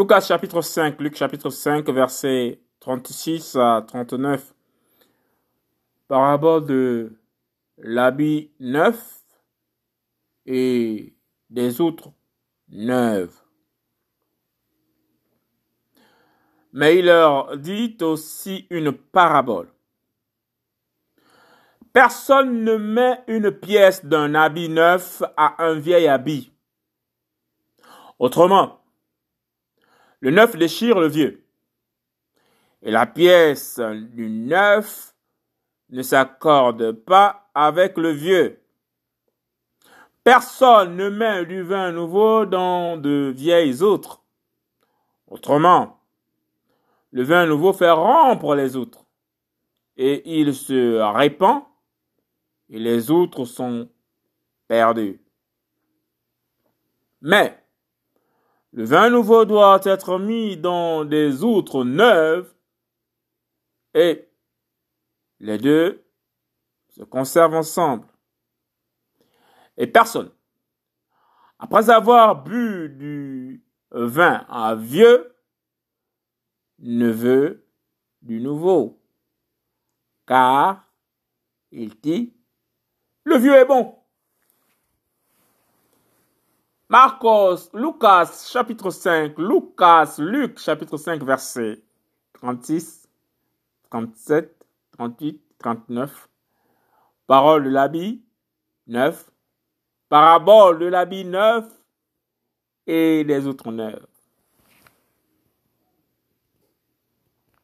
Lucas chapitre 5, Luc chapitre 5, verset 36 à 39. Parabole de l'habit neuf et des autres neuves. Mais il leur dit aussi une parabole. Personne ne met une pièce d'un habit neuf à un vieil habit. Autrement, le neuf déchire le vieux. Et la pièce du neuf ne s'accorde pas avec le vieux. Personne ne met du vin nouveau dans de vieilles autres. Autrement, le vin nouveau fait rompre les autres et il se répand et les autres sont perdus. Mais le vin nouveau doit être mis dans des outres neuves et les deux se conservent ensemble. Et personne, après avoir bu du vin à vieux, ne veut du nouveau. Car, il dit, le vieux est bon. Marcos, Lucas, chapitre 5, Lucas, Luc, chapitre 5, verset 36, 37, 38, 39. Parole de l'habit neuf. Parabole de l'habit neuf et des autres neufs.